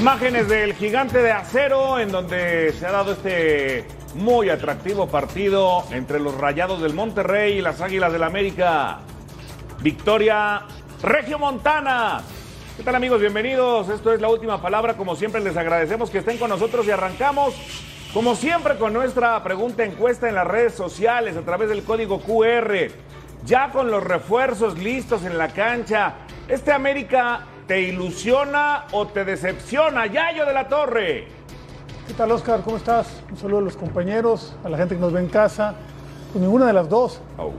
Imágenes del gigante de acero en donde se ha dado este muy atractivo partido entre los Rayados del Monterrey y las Águilas del América. Victoria Regio Montana. ¿Qué tal amigos? Bienvenidos. Esto es la última palabra. Como siempre les agradecemos que estén con nosotros y arrancamos como siempre con nuestra pregunta encuesta en las redes sociales a través del código QR. Ya con los refuerzos listos en la cancha, este América ¿Te ilusiona o te decepciona? Yayo de la Torre. ¿Qué tal, Oscar? ¿Cómo estás? Un saludo a los compañeros, a la gente que nos ve en casa. Pues ninguna de las dos. Oh.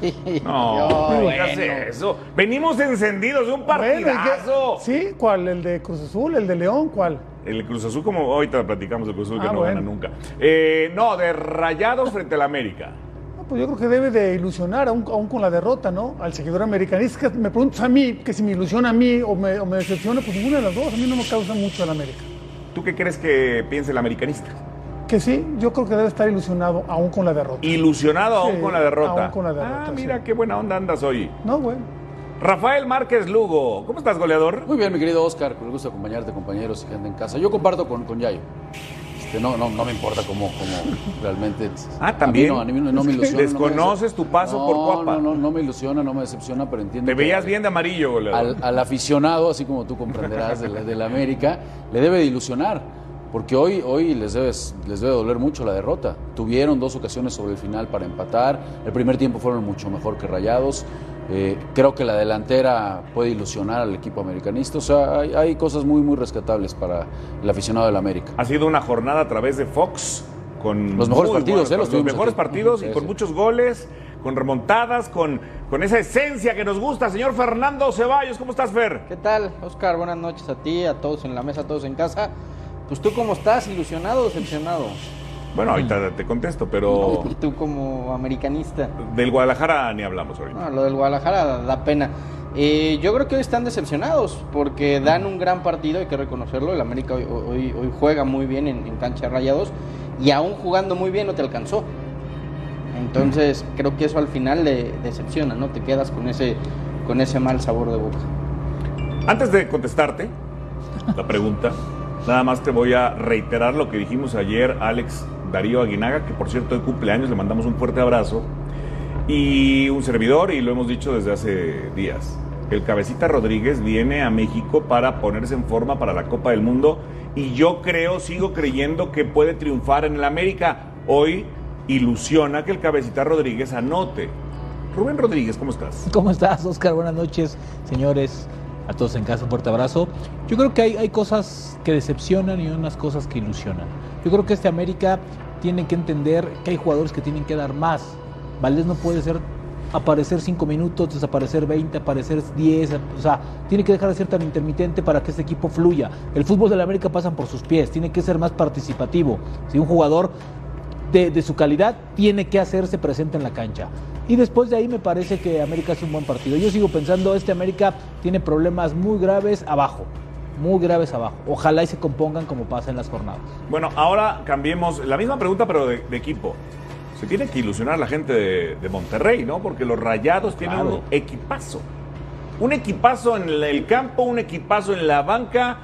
No, no eso. Venimos encendidos de un partidazo. ¿Sí? ¿Cuál? ¿El de Cruz Azul? ¿El de León? ¿Cuál? El de Cruz Azul, como ahorita platicamos de Cruz Azul, que ah, no gana nunca. Eh, no, de Rayados frente al América pues yo creo que debe de ilusionar, aún, con la derrota, ¿no? Al seguidor americanista. Me preguntas a mí, que si me ilusiona a mí o me, decepciona, pues ninguna de las dos. A mí no me causa mucho el América. ¿Tú qué crees que piense el americanista? Que sí, yo creo que debe estar ilusionado aún con la derrota. ¿Ilusionado aún con la derrota? Aún con la derrota. Ah, mira qué buena onda andas hoy. No, bueno. Rafael Márquez Lugo, ¿cómo estás, goleador? Muy bien, mi querido Oscar, con el gusto de acompañarte, compañeros y gente en casa. Yo comparto con, con Yayo. Este, no, no, no me importa cómo, cómo realmente. Ah, también. A mí no, me ilusiona. ¿Desconoces tu paso por Cuapa? No, no, no me ilusiona, no me decepciona, pero entiendo. Te veías bien de amarillo, al, al, aficionado, así como tú comprenderás de la, de América, le debe de ilusionar. Porque hoy, hoy les, debe, les debe doler mucho la derrota. Tuvieron dos ocasiones sobre el final para empatar. El primer tiempo fueron mucho mejor que Rayados. Eh, creo que la delantera puede ilusionar al equipo americanista. O sea, hay, cosas muy, muy rescatables para el aficionado del América. Ha sido una jornada a través de Fox con los mejores partidos, ¿eh? los, mejores partidos y con muchos goles, con remontadas, con, con esa esencia que nos gusta. Señor Fernando Ceballos, ¿cómo estás, Fer? ¿Qué tal, Oscar? Buenas noches a ti, a todos en la mesa, a todos en casa. Pues tú, ¿cómo estás? ¿Ilusionado o decepcionado? Bueno, ahorita te contesto, pero... ¿Y tú como americanista? Del Guadalajara ni hablamos ahorita. No, lo del Guadalajara da pena. Eh, yo creo que hoy están decepcionados porque dan un gran partido, hay que reconocerlo. El América hoy, hoy, juega muy bien en, cancha de rayados y aún jugando muy bien no te alcanzó. Entonces creo que eso al final le decepciona, ¿no? Te quedas con ese, con ese mal sabor de boca. Antes de contestarte la pregunta, nada más te voy a reiterar lo que dijimos ayer, Alex Darío Aguinaga, que por cierto de cumpleaños, le mandamos un fuerte abrazo, y un servidor, y lo hemos dicho desde hace días. El cabecita Rodríguez viene a México para ponerse en forma para la Copa del Mundo y yo creo, sigo creyendo que puede triunfar en el América. Hoy ilusiona que el cabecita Rodríguez anote. Rubén Rodríguez, ¿cómo estás? ¿Cómo estás, Oscar? Buenas noches, señores, a todos en casa, un fuerte abrazo. Yo creo que hay, hay cosas que decepcionan y unas cosas que ilusionan. Yo creo que este América tiene que entender que hay jugadores que tienen que dar más. Valdés no puede ser aparecer 5 minutos, desaparecer 20, aparecer 10, o sea, tiene que dejar de ser tan intermitente para que este equipo fluya. El fútbol de la América pasa por sus pies, tiene que ser más participativo. Si un jugador de, su calidad tiene que hacerse presente en la cancha. Y después de ahí me parece que América es un buen partido. Yo sigo pensando, este América tiene problemas muy graves abajo muy graves abajo. Ojalá y se compongan como pasa en las jornadas. Bueno, ahora cambiemos la misma pregunta, pero de, equipo. Se tiene que ilusionar la gente de, Monterrey, ¿no? Porque los Rayados tienen un equipazo. Un equipazo en el campo, un equipazo en la banca.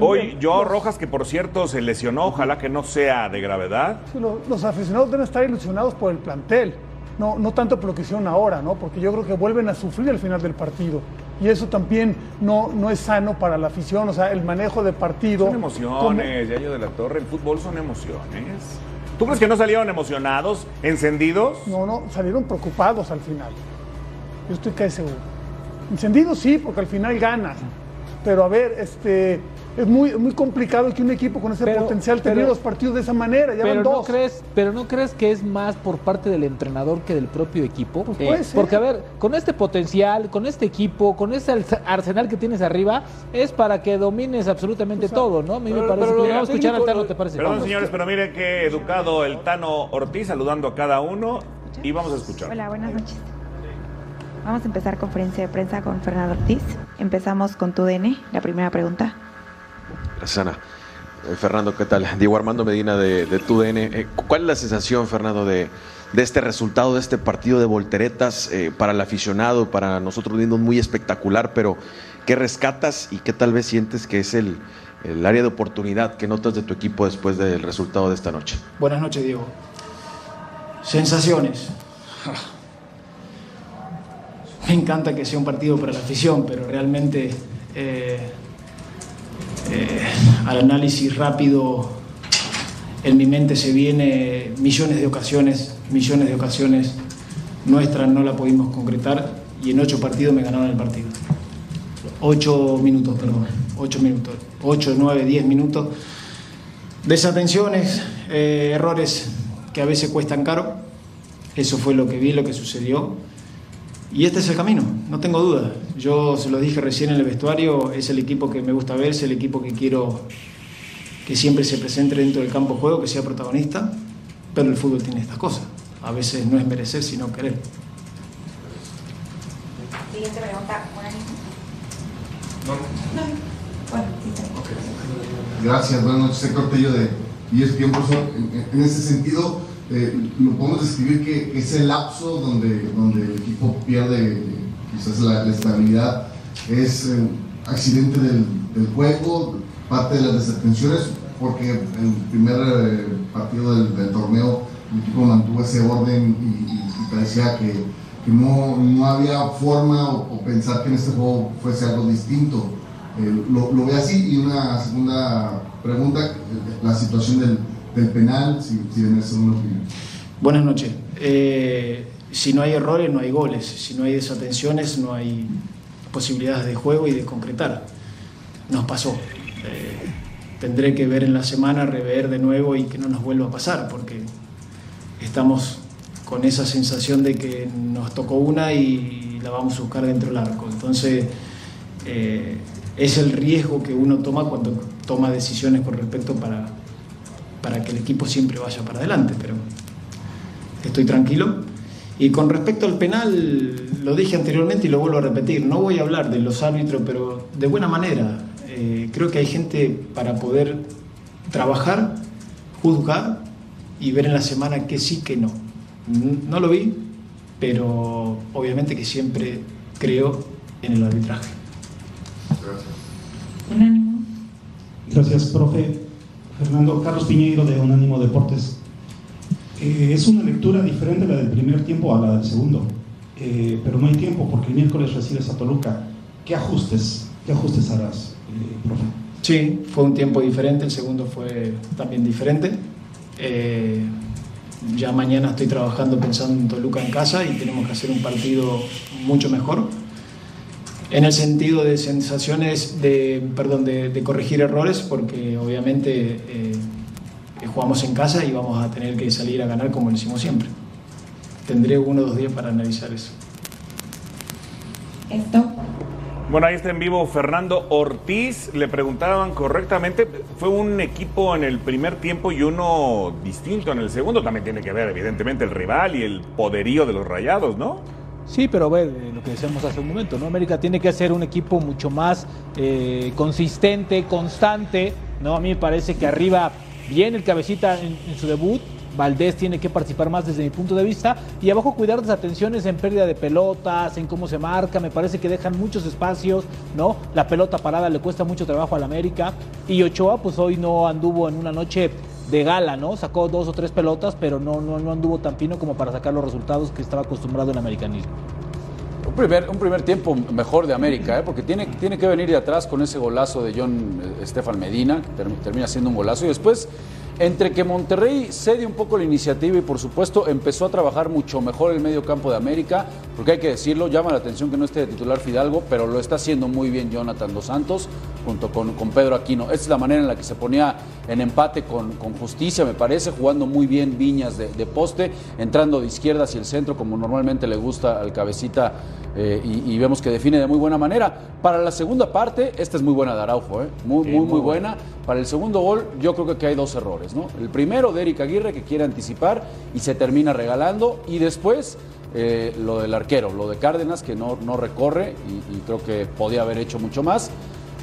Hoy Joao Rojas, que por cierto se lesionó, ojalá que no sea de gravedad. los aficionados deben estar ilusionados por el plantel no, no tanto por lo que hicieron ahora, ¿no? porque yo creo que vuelven a sufrir al final del partido. Y eso también no, no es sano para la afición, o sea, el manejo de partido. Son emociones, Yayo de la Torre, el fútbol son emociones. ¿Tú crees que no salieron emocionados, encendidos? No, no, salieron preocupados al final. Yo estoy casi seguro. Encendidos sí, porque al final ganas. Pero a ver, este, es muy, muy complicado que un equipo con ese potencial termine los partidos de esa manera. Ya pero, van no Crees, pero no crees que es más por parte del entrenador que del propio equipo. Pues puede ser. Porque, a ver, con este potencial, con este equipo, con ese arsenal que tienes arriba, es para que domines absolutamente todo, ¿no? A mí me parece que vamos a escuchar al Tano, ¿te parece? Perdón, señores, pero miren qué educado el Tano Ortiz saludando a cada uno y vamos a escuchar. Hola, buenas noches. Vamos a empezar conferencia de prensa con Fernando Ortiz. Empezamos con tu DN, la primera pregunta. Gracias, Ana. Eh, Fernando, ¿qué tal? Diego Armando Medina de, de TUDN. Eh, ¿Cuál es la sensación, Fernando, de, este resultado, de este partido de volteretas eh, para el aficionado, para nosotros viendo muy espectacular, pero qué rescatas y qué tal vez sientes que es el, área de oportunidad que notas de tu equipo después del resultado de esta noche. Buenas noches, Diego. Sensaciones. Me encanta que sea un partido para la afición, pero realmente eh, al análisis rápido en mi mente se viene millones de ocasiones, millones de ocasiones nuestras no la pudimos concretar y en ocho partidos me ganaron el partido. Ocho minutos, perdón, ocho minutos, ocho, nueve, diez minutos. Desatenciones, eh, errores que a veces cuestan caro. Eso fue lo que vi, lo que sucedió. Y este es el camino, no tengo duda. Yo se lo dije recién en el vestuario, es el equipo que me gusta ver, es el equipo que quiero que siempre se presente dentro del campo de juego, que sea protagonista, pero el fútbol tiene estas cosas. A veces no es merecer, sino querer. Siguiente pregunta, Gracias, buenas noches, Héctor Tello de ESPN, profesor. En, en ese sentido, eh, lo podemos describir que ese lapso donde, donde el equipo pierde quizás la, estabilidad es eh, accidente del, del, juego, parte de las desatenciones, porque el primer eh, partido del, del, torneo el equipo mantuvo ese orden y, y, y parecía que, que, no, no había forma o, o, pensar que en este juego fuese algo distinto. Lo, lo, ve así y una segunda pregunta, la situación del del penal, si, si en eso. Buenas noches. Eh, si no hay errores, no hay goles. Si no hay desatenciones, no hay posibilidades de juego y de concretar. Nos pasó. Eh, tendré que ver en la semana, rever de nuevo y que no nos vuelva a pasar, porque estamos con esa sensación de que nos tocó una y la vamos a buscar dentro del arco. Entonces, eh, es el riesgo que uno toma cuando toma decisiones con respecto para, para que el equipo siempre vaya para adelante, pero estoy tranquilo. Y con respecto al penal, lo dije anteriormente y lo vuelvo a repetir, no voy a hablar de los árbitros, pero de buena manera. Eh, creo que hay gente para poder trabajar, juzgar y ver en la semana que sí, que no. No lo vi, pero obviamente que siempre creo en el arbitraje. Gracias. Gracias, profe. Fernando Carlos Piñeiro de Unánimo Deportes. Eh, es una lectura diferente la del primer tiempo a la del segundo, eh, pero no hay tiempo porque el miércoles recibes a Toluca. ¿Qué ajustes, qué ajustes harás, eh, profe? Sí, fue un tiempo diferente, el segundo fue también diferente. Ya mañana estoy trabajando pensando en Toluca en casa y tenemos que hacer un partido mucho mejor en el sentido de sensaciones de, perdón, de, de corregir errores, porque obviamente eh, jugamos en casa y vamos a tener que salir a ganar como lo hicimos siempre. Tendré uno o dos días para analizar eso. Esto. Bueno, ahí está en vivo Fernando Ortiz. Le preguntaban correctamente, fue un equipo en el primer tiempo y uno distinto en el segundo. También tiene que ver, evidentemente, el rival y el poderío de los rayados, ¿no? Sí, pero ve lo que decíamos hace un momento, ¿no? América tiene que hacer un equipo mucho más eh, consistente, constante, ¿no? A mí me parece que arriba viene el cabecita en, en, su debut, Valdés tiene que participar más desde mi punto de vista y abajo cuidar las atenciones en pérdida de pelotas, en cómo se marca, me parece que dejan muchos espacios, ¿no? La pelota parada le cuesta mucho trabajo al América y Ochoa pues hoy no anduvo en una noche de gala, ¿no? Sacó dos o tres pelotas, pero no, no, no anduvo tan fino como para sacar los resultados que estaba acostumbrado en americanismo. Un primer, un primer tiempo mejor de América, ¿eh? porque tiene, tiene que venir de atrás con ese golazo de John Estefan Medina, que termina siendo un golazo, y después entre que Monterrey cede un poco la iniciativa y por supuesto empezó a trabajar mucho mejor el medio campo de América, porque hay que decirlo, llama la atención que no esté de titular Fidalgo, pero lo está haciendo muy bien Jonathan Dos Santos junto con, con Pedro Aquino. Esta es la manera en la que se ponía en empate con, con justicia, me parece, jugando muy bien Viñas de, de, poste, entrando de izquierda hacia el centro como normalmente le gusta al cabecita eh, y, y, vemos que define de muy buena manera. Para la segunda parte, esta es muy buena de Araujo, ¿eh? muy, sí, muy, muy, muy buena. buena. Para el segundo gol, yo creo que hay dos errores. El primero de Eric Aguirre que quiere anticipar y se termina regalando y después eh, lo del arquero, lo de Cárdenas que no, no recorre y, y, creo que podía haber hecho mucho más.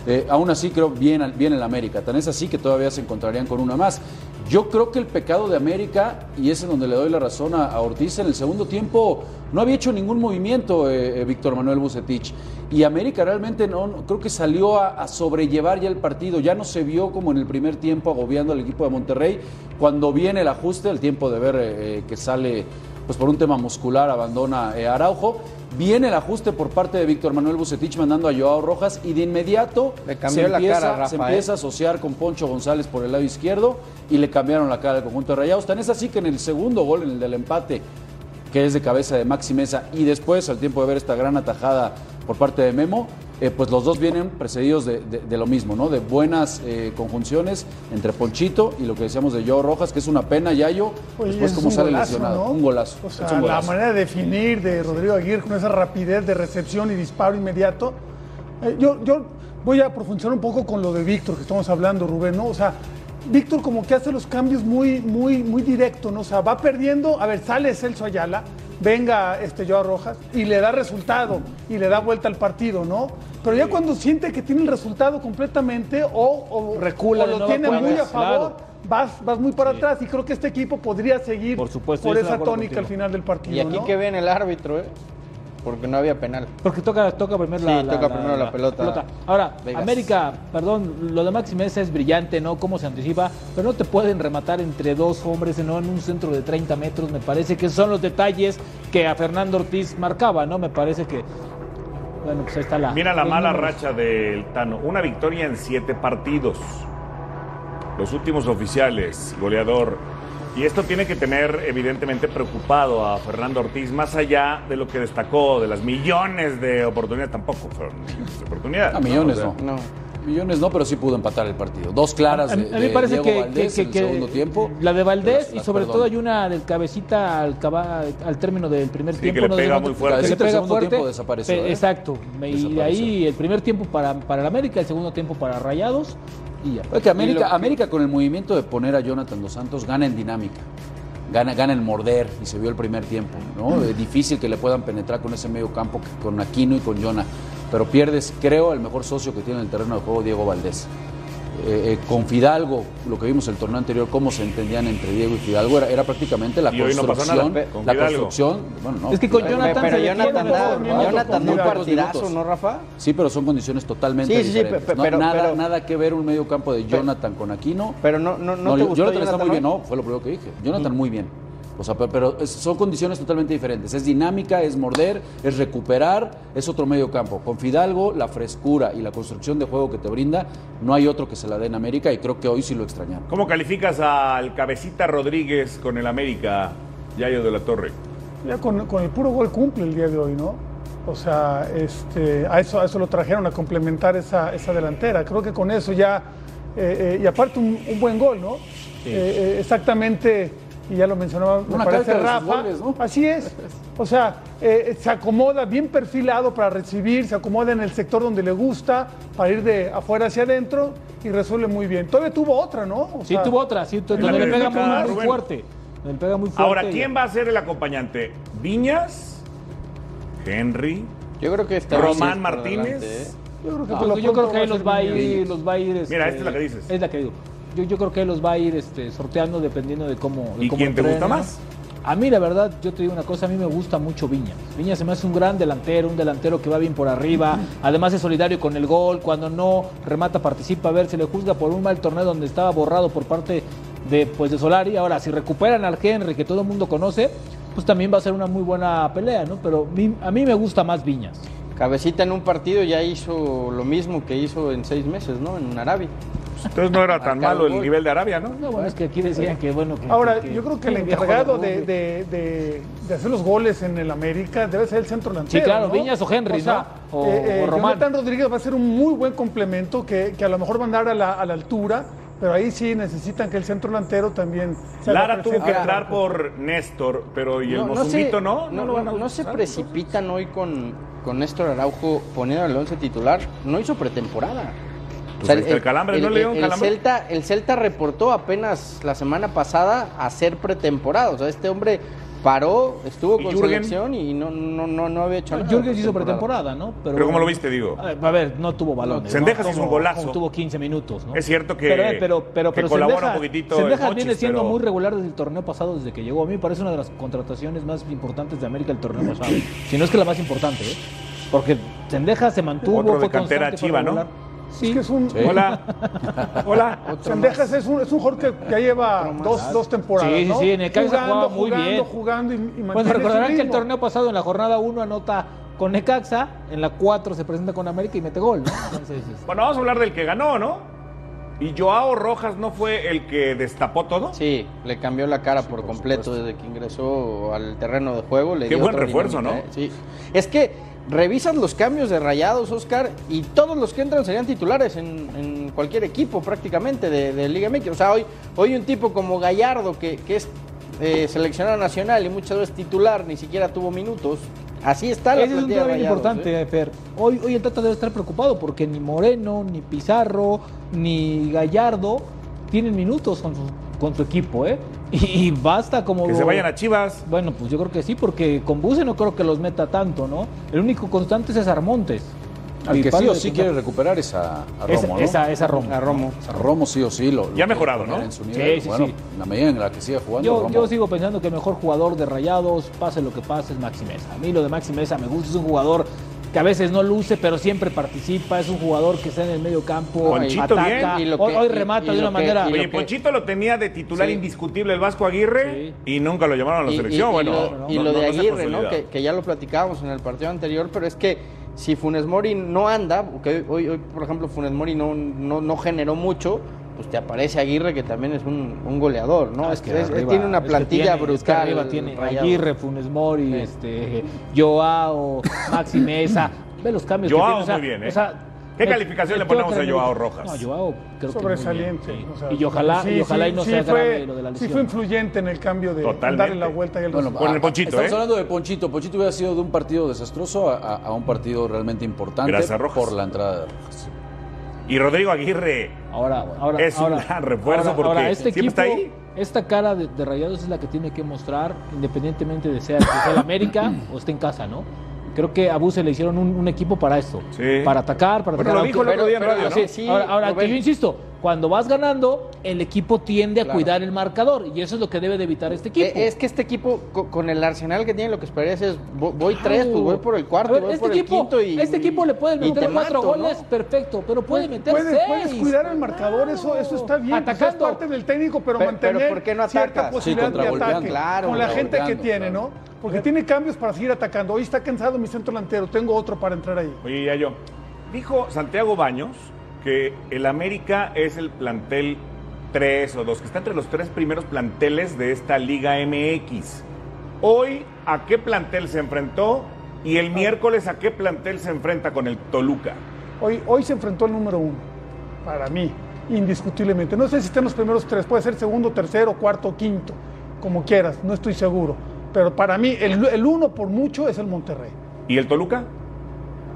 Eh, aún así creo bien, bien el América. Tan es así que todavía se encontrarían con una más. Yo creo que el pecado de América, y es en donde le doy la razón a, Ortiz, en el segundo tiempo no había hecho ningún movimiento eh, eh, Víctor Manuel Bucetich. Y América realmente no, creo que salió a, sobrellevar ya el partido. Ya no se vio como en el primer tiempo agobiando al equipo de Monterrey. Cuando viene el ajuste, el tiempo de ver que sale pues por un tema muscular abandona Araujo. Viene el ajuste por parte de Víctor Manuel Bucetich mandando a Joao Rojas y de inmediato se, empieza, se empieza a asociar con Poncho González por el lado izquierdo y le cambiaron la cara al conjunto de Rayados. Tan es así que en el segundo gol, en el del empate, que es de cabeza de Maxi Mesa, y después, al tiempo de ver esta gran atajada por parte de Memo, eh, pues los dos vienen precedidos de, lo mismo, ¿no? De buenas eh, conjunciones entre Ponchito y lo que decíamos de Joe Rojas, que es una pena, Yayo, después cómo sale lesionado. Un golazo. O sea, la manera de definir de Rodrigo Aguirre con esa rapidez de recepción y disparo inmediato. Eh, yo, yo voy a profundizar un poco con lo de Víctor que estamos hablando, Rubén, ¿no? O sea, Víctor como que hace los cambios muy, muy, muy directo, ¿no? O sea, va perdiendo, a ver, sale Celso Ayala, venga este Joao Rojas y le da resultado y le da vuelta al partido, ¿no? Pero ya cuando siente que tiene el resultado completamente o, recula, lo tiene muy a favor, vas, vas muy para atrás y creo que este equipo podría seguir por, supuesto, por esa tónica al final del partido. Y aquí que ven el árbitro, ¿eh? Porque no había penal. Porque toca, toca primero, la, toca primero la, pelota. Ahora, América, perdón, lo de Maxi Mesa es brillante, ¿no? Cómo se anticipa, pero no te pueden rematar entre dos hombres, ¿no? En un centro de 30 metros. Me parece que son los detalles que a Fernando Ortiz marcaba, ¿no? Me parece que. Bueno, pues ahí está la. Mira la mala racha del Tano. Una victoria en siete partidos. Los últimos oficiales, goleador y esto tiene que tener evidentemente preocupado a Fernando Ortiz, más allá de lo que destacó, de las millones de oportunidades, tampoco fueron millones de oportunidades. A millones no. Millones no, pero sí pudo empatar el partido. Dos claras a, de, parece que, Valdés en el segundo tiempo. La de Valdés y sobre todo hay una del cabecita al, al término del primer tiempo. Que le pega muy fuerte. Que pega el segundo tiempo desapareció. ¿eh? Exacto. Y ahí el primer tiempo para, para el América, el segundo tiempo para Rayados que América, América con el movimiento de poner a Jonathan Dos Santos gana en dinámica. Gana, gana el morder y se vio el primer tiempo, ¿no? Es difícil que le puedan penetrar con ese medio campo con Aquino y con Jonah. Pero pierdes, creo, el mejor socio que tiene en el terreno de juego, Diego Valdés. Eh, eh, con Fidalgo, lo que vimos el torneo anterior, cómo se entendían entre Diego y Fidalgo, era, era prácticamente la construcción. la construcción. Bueno, no, es que con Jonathan, pero, Jonathan, da, Jonathan un partidazo, ¿no, Rafa? Sí, pero son condiciones totalmente sí, diferentes. Sí, pero, nada, nada que ver un medio campo de Jonathan con Aquino. Pero no, no, no, te gustó Jonathan, está muy bien, no, fue lo primero que dije. Jonathan muy bien. O sea, pero son condiciones totalmente diferentes. Es dinámica, es morder, es recuperar, es otro medio campo. Con Fidalgo, la frescura y la construcción de juego que te brinda, no hay otro que se la dé en América y creo que hoy sí lo extrañaron. ¿Cómo calificas al cabecita Rodríguez con el América, Yayo de la Torre? Ya con, el puro gol cumple el día de hoy, ¿no? O sea, este, a, eso, a eso lo trajeron a complementar esa, esa delantera. Creo que con eso ya, eh, eh, y aparte un, buen gol, ¿no? Eh, exactamente y ya lo mencionaba, me parece Rafa. Así es. O sea, eh, se acomoda bien perfilado para recibir, se acomoda en el sector donde le gusta, para ir de afuera hacia adentro y resuelve muy bien. Todavía tuvo otra, ¿no? sí, tuvo otra, sí, donde le pega muy, fuerte. Le pega muy fuerte. Ahora, ¿quién va a ser el acompañante? ¿Viñas? ¿Henry? Yo creo que está Román Martínez. ¿eh? Yo creo que, ah, yo creo que los va a ir, los va a ir. Mira, esta es la que dices. Es la que digo yo, yo creo que él los va a ir este, sorteando dependiendo de cómo. ¿Y quién te gusta más? A mí, la verdad, yo te digo una cosa, a mí me gusta mucho Viñas. Viñas se me hace un gran delantero, un delantero que va bien por arriba, además es solidario con el gol, cuando no remata participa, a ver, se le juzga por un mal torneo donde estaba borrado por parte de, pues, de Solari. Ahora, si recuperan al Henry, que todo el mundo conoce, pues también va a ser una muy buena pelea, ¿no? Pero a mí me gusta más Viñas. Cabecita en un partido ya hizo lo mismo que hizo en seis meses, ¿no? En Arabia. Entonces no era tan malo el nivel de Arabia, ¿no? No, bueno, es que aquí decían que bueno. Ahora, yo creo que el encargado de, hacer los goles en el América debe ser el centro delantero. Sí, claro, Viñas o Henry, o ¿no? O, eh, eh, Román. Rodríguez va a ser un muy buen complemento que, a lo mejor va a andar a la, altura pero ahí sí necesitan que el centro delantero también Lara tuvo que entrar por Néstor, pero ¿y el no, no No, no, se precipitan hoy con, con Néstor Araujo poniendo el 11 titular. No hizo pretemporada. Pues el, calambre, ¿no, León? El, Celta, el Celta reportó apenas la semana pasada a ser pretemporada. O sea, este hombre paró, estuvo ¿Y con Jürgen? selección y no, no, no, no había hecho nada. Jürgen hizo pretemporada. ¿no? Pero ¿cómo lo viste, digo? A ver, no tuvo balones. Sendejas ¿no? hizo un golazo. tuvo 15 minutos, ¿no? Es cierto que- Pero, pero, pero, que pero colabora Sendejas- un poquitito Sendejas Mochis, viene siendo pero- muy regular desde el torneo pasado, desde que llegó. A mí me parece una de las contrataciones más importantes de América el torneo pasado. si no es que la más importante, ¿eh? Porque Sendejas se mantuvo. Otro de fue cantera constante, fue chiva, ¿no? Sí. Es que es un, Hola. Hola. Sendejas es un, es un jugador que ya lleva dos, dos temporadas. Sí, sí, ¿no? sí, en el Necaxa jugando, jugaba muy jugando, bien. jugando y, y Bueno, recordarán que el torneo pasado en la jornada 1 anota con Necaxa, en la 4 se presenta con América y mete gol, ¿no? Entonces, este, Bueno, vamos a hablar del que ganó, ¿no? ¿Y Joao Rojas no fue el que destapó todo? Sí, le cambió la cara por completo desde que ingresó al terreno de juego. Le Qué dio buen refuerzo, dinámica, ¿no? ¿eh? Sí. Es que revisas los cambios de rayados, Oscar, y todos los que entran serían titulares en, en cualquier equipo prácticamente de, de Liga MX. O sea, hoy, hoy un tipo como Gallardo, que, que es eh, seleccionado nacional y muchas veces titular, ni siquiera tuvo minutos. Así está la Ese es un tema bien importante, ¿eh? Fer. Hoy, hoy el Tata debe estar preocupado porque ni Moreno, ni Pizarro, ni Gallardo tienen minutos con su, con su equipo, ¿eh? Y, y basta como... Que se vayan a Chivas. Bueno, pues yo creo que sí, porque con Buse no creo que los meta tanto, ¿no? El único constante es César Montes. Al que sí o sí quiere recuperar a, Esa- Romo, ¿no? esa- esa Romo. A Romo. A Romo sí o sí. Lo, lo Ya ha mejorado, ¿no? en su Sí, nivel. sí, bueno, sí. en la medida en la que siga jugando, Yo, Romo. yo sigo pensando que el mejor jugador de Rayados, pase lo que pase, es Maxi Mesa. A mí lo de Maxi Mesa me gusta, es un jugador que a veces no luce, pero siempre participa, es un jugador que está en el medio campo, Ponchito ataca, bien. Y lo hoy, que- hoy remata y de una que- manera... Oye, Ponchito lo tenía de titular Sí. indiscutible el Vasco Aguirre y nunca lo llamaron a la Y- selección. y- y bueno, lo, y no- lo no- de no Aguirre, ¿no? Que, que ya lo platicábamos en el partido anterior, pero es que si Funes Mori no anda, porque hoy, hoy por ejemplo, Funes Mori no, no, no generó mucho, pues te aparece Aguirre, que también es un, un goleador, ¿no? Ah, es, que es- arriba- tiene una es que plantilla tiene- brutal. es que arriba tiene. Aguirre, Funes Mori, Sí. este, Joao, Maxi Mesa. Ve los cambios Joao que tiene. o sea, muy bien, ¿eh? o sea, ¿Qué calificación le ponemos a Joao. Rojas? No, Joao creo que muy Sobresaliente. bien, sí. o sea, y ojalá, sí, y ojalá sí, y no sí sea fue, grave lo de la Sí lesión. fue influyente en el cambio de Totalmente. darle la vuelta y el Bueno, Con el a- Ponchito, Estamos ¿eh? hablando de Ponchito. Ponchito hubiera sido de un partido desastroso a, a- a un partido realmente importante Gracias a Rojas. por la entrada de Rojas. Y Rodrigo Aguirre. Ahora, ahora, Es un ahora, gran refuerzo ahora- porque ahora, este siempre equipo, está ahí. esta cara de, de Rayados es la que tiene que mostrar, independientemente de sea, que sea el América o esté en casa, ¿no? Creo que a Buse le hicieron un, un equipo para esto, Sí. para atacar, para Bueno, atacar. lo dijo el otro día en radio, ¿no? sí, Sí, ahora, ahora, Rubén. que yo insisto, cuando vas ganando, el equipo tiende a Claro. cuidar el marcador y eso es lo que debe de evitar este equipo. Eh, Es que este equipo, co- con el arsenal que tiene, lo que esperarías es, vo- voy tres, pues voy por el cuarto, ver, voy este por el equipo, quinto y... este equipo le puede meter te cuatro mato, ¿no? goles, perfecto, pero puede meter Puedes, seis. puedes cuidar el marcador, eso, eso está bien. pues Atacando. es parte del técnico, pero, Pe- mantener pero ¿por qué no cierta posibilidad Sí, de ataque con la gente que tiene, claro. ¿no? Porque tiene cambios para seguir atacando. Hoy está cansado mi centro delantero, tengo otro para entrar ahí. Oye, ya yo. Dijo Santiago Baños que el América es el plantel 3 o 2, que está entre los tres primeros planteles de esta Liga MX. Hoy, ¿a qué plantel se enfrentó? Y el miércoles, ¿a qué plantel se enfrenta con el Toluca? Hoy, hoy se enfrentó al número uno, para mí, indiscutiblemente. No sé si está en los primeros tres, puede ser segundo, tercero, cuarto, quinto, como quieras, no estoy seguro. Pero para mí, el, el uno por mucho es el Monterrey. ¿Y el Toluca?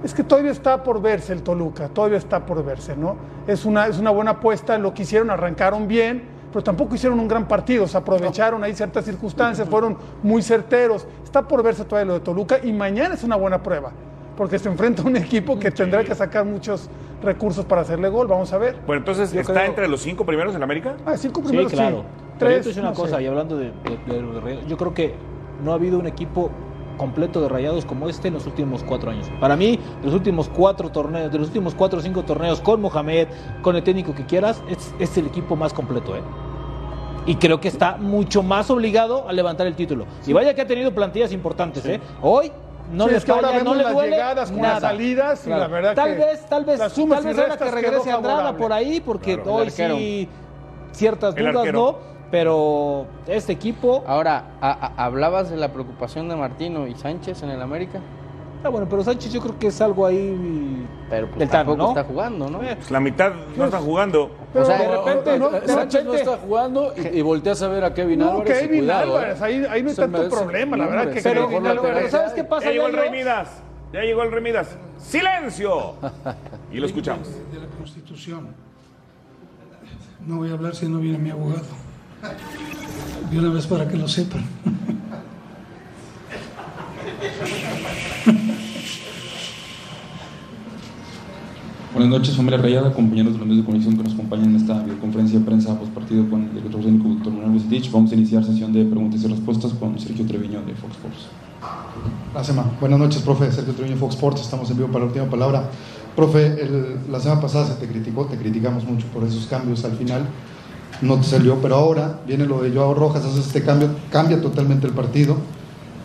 Es que todavía está por verse el Toluca, todavía está por verse, ¿no? Es una, es una buena apuesta, lo que hicieron, arrancaron bien, pero tampoco hicieron un gran partido, se aprovecharon ahí ciertas circunstancias, fueron muy certeros. Está por verse todavía lo de Toluca y mañana es una buena prueba, porque se enfrenta a un equipo que tendrá que sacar muchos recursos para hacerle gol, vamos a ver. Bueno, entonces, Yo ¿está creo- entre los cinco primeros en América? Ah, cinco Sí, primeros, claro. sí. Pero yo Tres, te decir una no cosa, sé. y hablando de, de- de de yo creo que no ha habido un equipo completo de Rayados como este en los últimos cuatro años. Para mí, de los últimos cuatro torneos, de los últimos cuatro o cinco torneos con Mohamed, con el técnico que quieras, es, es el equipo más completo, ¿eh? Y creo que está mucho más obligado a levantar el título. Y vaya que ha tenido plantillas importantes, ¿eh? Hoy no Sí, le es que ahora falla, no le las duele llegadas con nada. las salidas y la verdad tal que vez, tal vez, tal vez ahora que regrese Andrada favorable. por ahí, porque Claro. hoy sí ciertas dudas no, pero este equipo, Ahora, a- a- hablabas de la preocupación de Martino y Sánchez en el América, ah, bueno, pero Sánchez yo creo que es algo ahí pero pues del tampoco ¿no? está jugando, ¿no? Pues la mitad no están jugando. Pero O sea, de repente, no, de Sánchez no está jugando y, y volteas a ver a Kevin No, Álvarez. y Kevin cuidado, Álvarez, ¿eh? ahí, ahí no hay tanto problema, la verdad que pero, Kevin ¿sabes qué pasa? Ya llegó el? Rey Midas. Ya llegó el Rey Midas. ¡Silencio! Y lo escuchamos. de la Constitución. No voy a hablar si no viene mi abogado. De una vez para que lo sepan. Buenas noches, familia Rayada, compañeros de los medios de comunicación que nos acompañan en esta videoconferencia de prensa pues, postpartido con el director técnico doctor Manuel Bucetich. Vamos a iniciar sesión de preguntas y respuestas con Sergio Treviño de Fox Sports. La semana. Buenas noches, profe. Sergio Treviño, de Fox Sports. Estamos en vivo para la última palabra. Profe, el, la semana pasada se te criticó, te criticamos mucho por esos cambios al final. No te salió, pero ahora viene lo de Joao Rojas, haces este cambio, cambia totalmente el partido.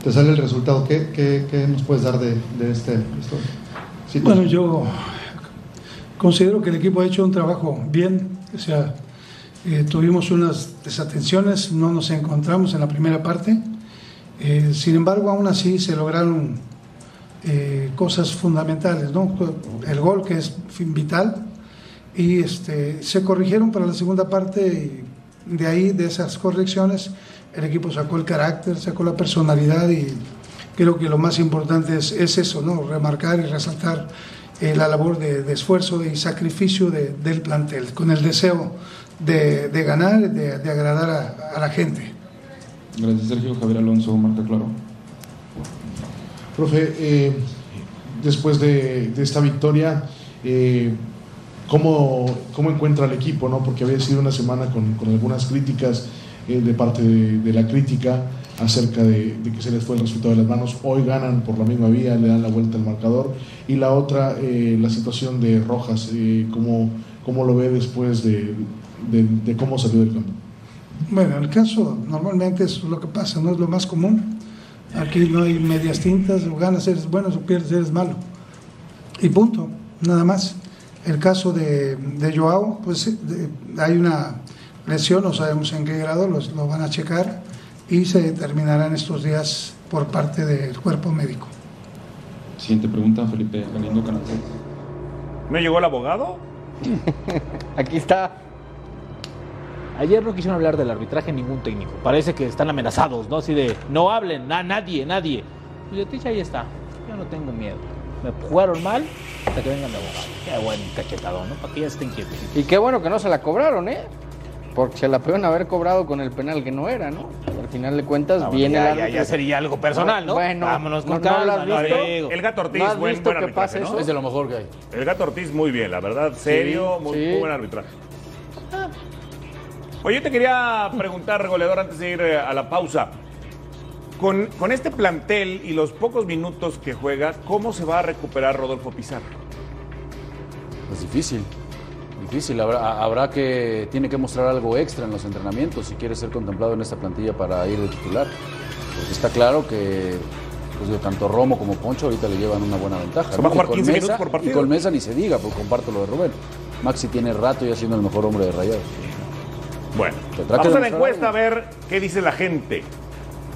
Te sale el resultado. ¿Qué, qué, qué nos puedes dar de, de este? Esto? bueno, yo Considero que el equipo ha hecho un trabajo bien, o sea, eh, tuvimos unas desatenciones, no nos encontramos en la primera parte, eh, sin embargo, aún así se lograron eh, cosas fundamentales, ¿no? El gol que es vital y este, se corrigieron para la segunda parte y de ahí, de esas correcciones, el equipo sacó el carácter, sacó la personalidad y creo que lo más importante es, es eso, ¿no? Remarcar y resaltar eh, la labor de, esfuerzo y sacrificio del plantel, con el deseo de, ganar, de, agradar a, la gente. Gracias, Sergio. Javier Alonso, Marta Claro. Profe, eh, después de, esta victoria, eh, ¿cómo, ¿cómo, encuentra el equipo? ¿no? Porque había sido una semana con, con algunas críticas de parte de, la crítica acerca de, que se les fue el resultado de las manos. Hoy ganan por la misma vía, le dan la vuelta al marcador. Y la otra, eh, la situación de Rojas, eh, ¿cómo, ¿cómo, lo ve después de, de, cómo salió del campo? Bueno, el caso normalmente es lo que pasa, no es lo más común. Aquí no hay medias tintas, o ganas eres bueno o pierdes eres malo. Y punto, nada más. El caso de, de Joao, pues hay una lesión, no sabemos en qué grado, los, lo van a checar y se determinará en estos días por parte del cuerpo médico. Siguiente pregunta, Felipe Galindo Canal ¿Me llegó el abogado? Aquí está. Ayer no quisieron hablar del arbitraje ningún técnico. Parece que están amenazados, ¿no? Así de, no hablen, a nadie, nadie. Y yo te ahí está. Yo no tengo miedo. Me jugaron mal hasta que vengan de abogado. Qué buen cachetado, ¿no? Para que ya estén quietos. Y qué bueno que no se la cobraron, ¿eh? Porque se la pueden haber cobrado con el penal que no era, ¿no? Al final de cuentas, ah, viene ya, ya, sería algo personal, ¿no? Bueno, vámonos con calma. el Gato Ortiz, ¿No buen, buen arbitraje, ¿no? Es de lo mejor que hay. El Gato Ortiz, muy bien, la verdad, serio, muy, buen arbitraje. Ah. Oye, yo te quería preguntar, goleador, antes de ir eh, a la pausa. Con, con este plantel y los pocos minutos que juega, ¿cómo se va a recuperar Rodolfo Pizarro? Es difícil difícil. Habrá, que, tiene que mostrar algo extra en los entrenamientos si quiere ser contemplado en esta plantilla para ir de titular. Porque está claro que pues, tanto Romo como Poncho ahorita le llevan una buena ventaja. Se va a jugar 15 minutos por partido. Y con Mesa ni se diga, porque comparto lo de Rubén. Maxi tiene rato ya siendo el mejor hombre de Rayados. Bueno, vamos a la encuesta a ver qué dice la gente.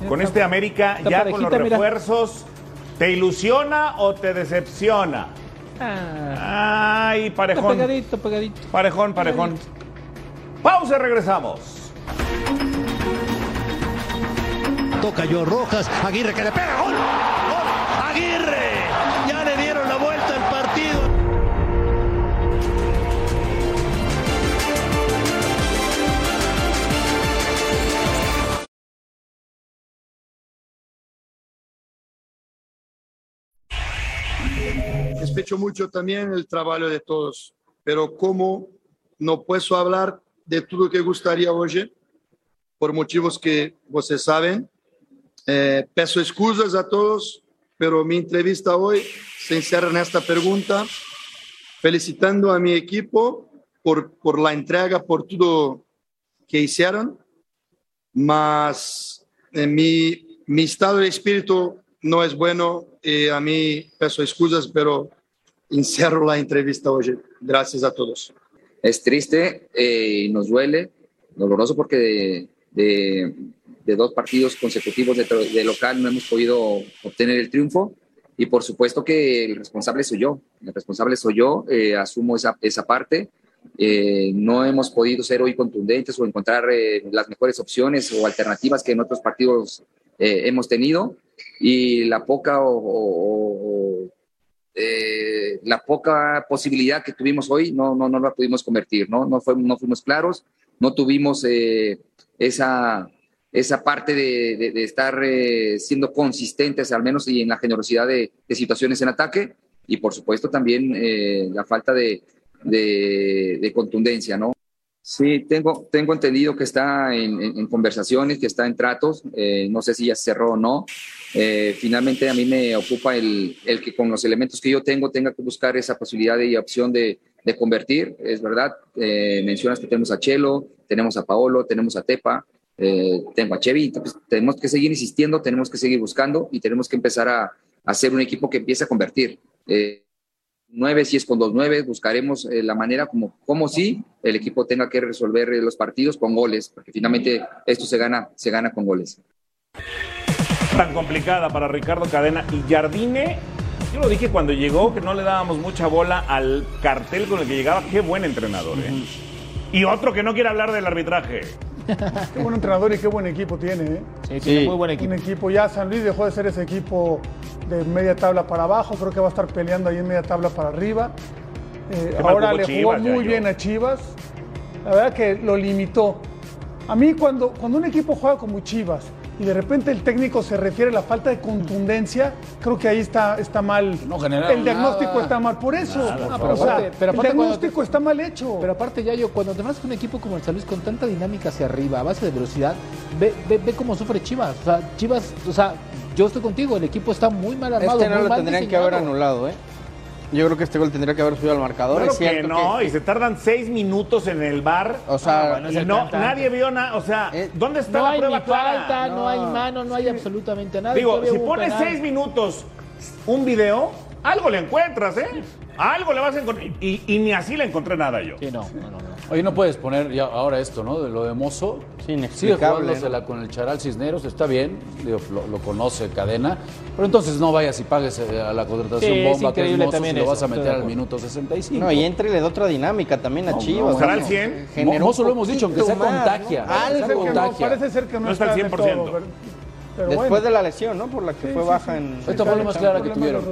Con este América, ya con los refuerzos, ¿te ilusiona o te decepciona? Ah. Ay, parejón. Pegadito, pegadito. Parejón, parejón. Pausa, regresamos. Toca yo Rojas, Aguirre que le pega, gol. Gol. Respeto mucho también el trabajo de todos, pero como no puedo hablar de todo lo que gustaría hoy, por motivos que ustedes saben, eh, peço excusas a todos, pero mi entrevista hoy se encerra en esta pregunta, felicitando a mi equipo por, por la entrega, por todo que hicieron, mas eh, mi, mi estado de espíritu no es bueno y a mí peço excusas, pero encierro la entrevista hoy. Gracias a todos. Es triste eh, y nos duele, doloroso porque de, de, dos partidos consecutivos de, local no hemos podido obtener el triunfo y por supuesto que el responsable soy yo, el responsable soy yo, eh, asumo esa, esa parte. Eh, no hemos podido ser hoy contundentes o encontrar las mejores opciones o alternativas que en otros partidos hemos tenido y la poca o eh, la poca posibilidad que tuvimos hoy no, no, no la pudimos convertir, ¿no? No, fue, no fuimos claros, no tuvimos eh, esa, esa parte de, de, estar eh, siendo consistentes, al menos y en la generosidad de, de, situaciones en ataque, y por supuesto también eh, la falta de, de, de contundencia, ¿no? Sí, tengo, tengo entendido que está en, en- en conversaciones, que está en tratos, eh, no sé si ya cerró o no. Eh, finalmente a mí me ocupa el, el que con los elementos que yo tengo tenga que buscar esa posibilidad y opción de, de convertir, es verdad. Eh, mencionas que tenemos a Chelo, tenemos a Paolo, tenemos a Tepa, eh, tengo a Chevy, entonces tenemos que seguir insistiendo, tenemos que seguir buscando y tenemos que empezar a, a hacer un equipo que empiece a convertir. Eh, nueve, si es con dos nueve, buscaremos eh, la manera como, como si el equipo tenga que resolver eh, los partidos con goles, porque finalmente esto se gana, se gana con goles. Tan complicada para Ricardo Cadena y Jardine. Yo lo dije cuando llegó que no le dábamos mucha bola al cartel con el que llegaba. Qué buen entrenador, ¿eh? Y otro que no quiere hablar del arbitraje. Qué buen entrenador y qué buen equipo tiene, ¿eh? Sí, tiene muy buen equipo. Un equipo. Ya San Luis dejó de ser ese equipo de media tabla para abajo. Creo que va a estar peleando ahí en media tabla para arriba. Eh, ahora jugó le Chivas, jugó muy bien a Chivas. La verdad que lo limitó. A mí cuando, cuando un equipo juega como Chivas y de repente el técnico se refiere a la falta de contundencia, creo que ahí está, está mal. generaron el diagnóstico nada. está mal. Por eso, Nada, o pero sea, aparte- pero el aparte diagnóstico está mal hecho. Pero aparte, Yayo, cuando te enfrentas con un equipo como el San Luis con tanta dinámica hacia arriba, a base de velocidad, ve, ve, ve cómo sufre Chivas. O sea, Chivas, o sea, yo estoy contigo, el equipo está muy mal armado. Este no muy lo mal tendrían que haber anulado, ¿eh? Yo creo que este gol tendría que haber subido al marcador. Claro es que no, que- y se tardan seis minutos en el bar. O sea, Ah, bueno, y no, cantante. nadie vio nada. O sea, ¿dónde está No la hay prueba ni clara? falta, no. hay mano, no hay absolutamente nada. Digo, si pones penal. seis minutos un video, algo le encuentras, ¿eh? Algo le vas a encontrar. Y, y ni así le encontré nada yo. Sí, no, no, no. Oye, no puedes poner ya ahora esto, ¿no? De lo de Mozo. Sigue inexplicable, jugándosela con el Charal Cisneros, está bien, digo, lo, lo conoce Cadena, pero entonces no vayas y pagues eh, a la contratación Sí, bomba que es Mozo si también lo eso, vas a meter al minuto 65. No, y entre y le da otra dinámica también a No, Chivas. no, ¿estará al ¿no? 100? Generó Mozo lo hemos dicho, aunque sea más, contagia. Algo. ser que no, parece ser que no, No está al del 100%. todo, pero- pero Después bueno. de la lesión, ¿no? Por la que Sí, fue sí, baja sí. en. Esta fue la más clara que tuvieron.